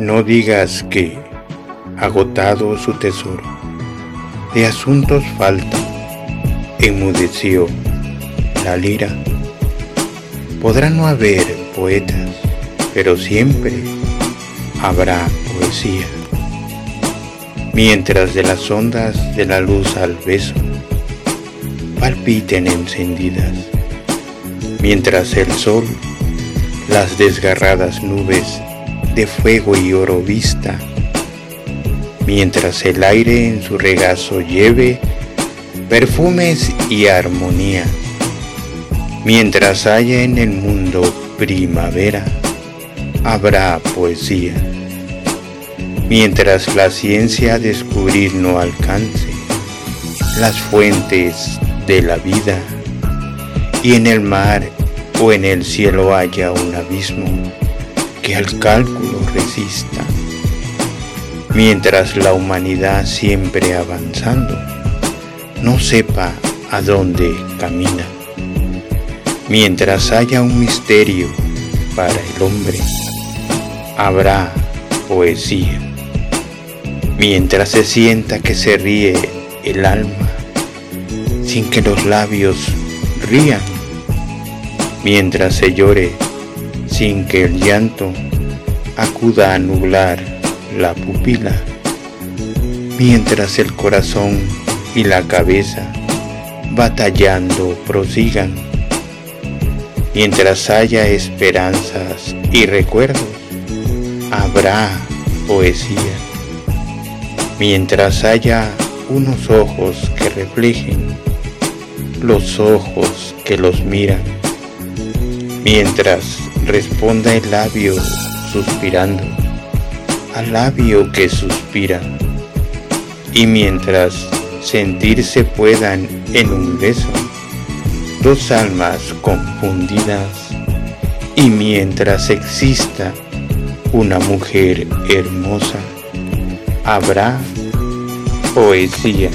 No digas que, agotado su tesoro, de asuntos falta, enmudeció la lira. Podrá no haber poetas, pero siempre habrá poesía. Mientras de las ondas de la luz al beso palpiten encendidas, mientras el sol las desgarradas nubes de fuego y oro vista, mientras el aire en su regazo lleve perfumes y armonía, mientras haya en el mundo primavera, habrá poesía, mientras la ciencia descubrir no alcance las fuentes de la vida y en el mar o en el cielo haya un abismo que al cálculo resista, mientras la humanidad siempre avanzando no sepa a dónde camina, mientras haya un misterio para el hombre, habrá poesía, mientras se sienta que se ríe el alma, sin que los labios rían mientras se llore sin que el llanto acuda a nublar la pupila, mientras el corazón y la cabeza batallando prosigan, mientras haya esperanzas y recuerdos, habrá poesía, mientras haya unos ojos que reflejen los ojos que los miran mientras responda el labio suspirando al labio que suspira, y mientras sentirse puedan en un beso dos almas confundidas, y mientras exista una mujer hermosa, habrá poesía.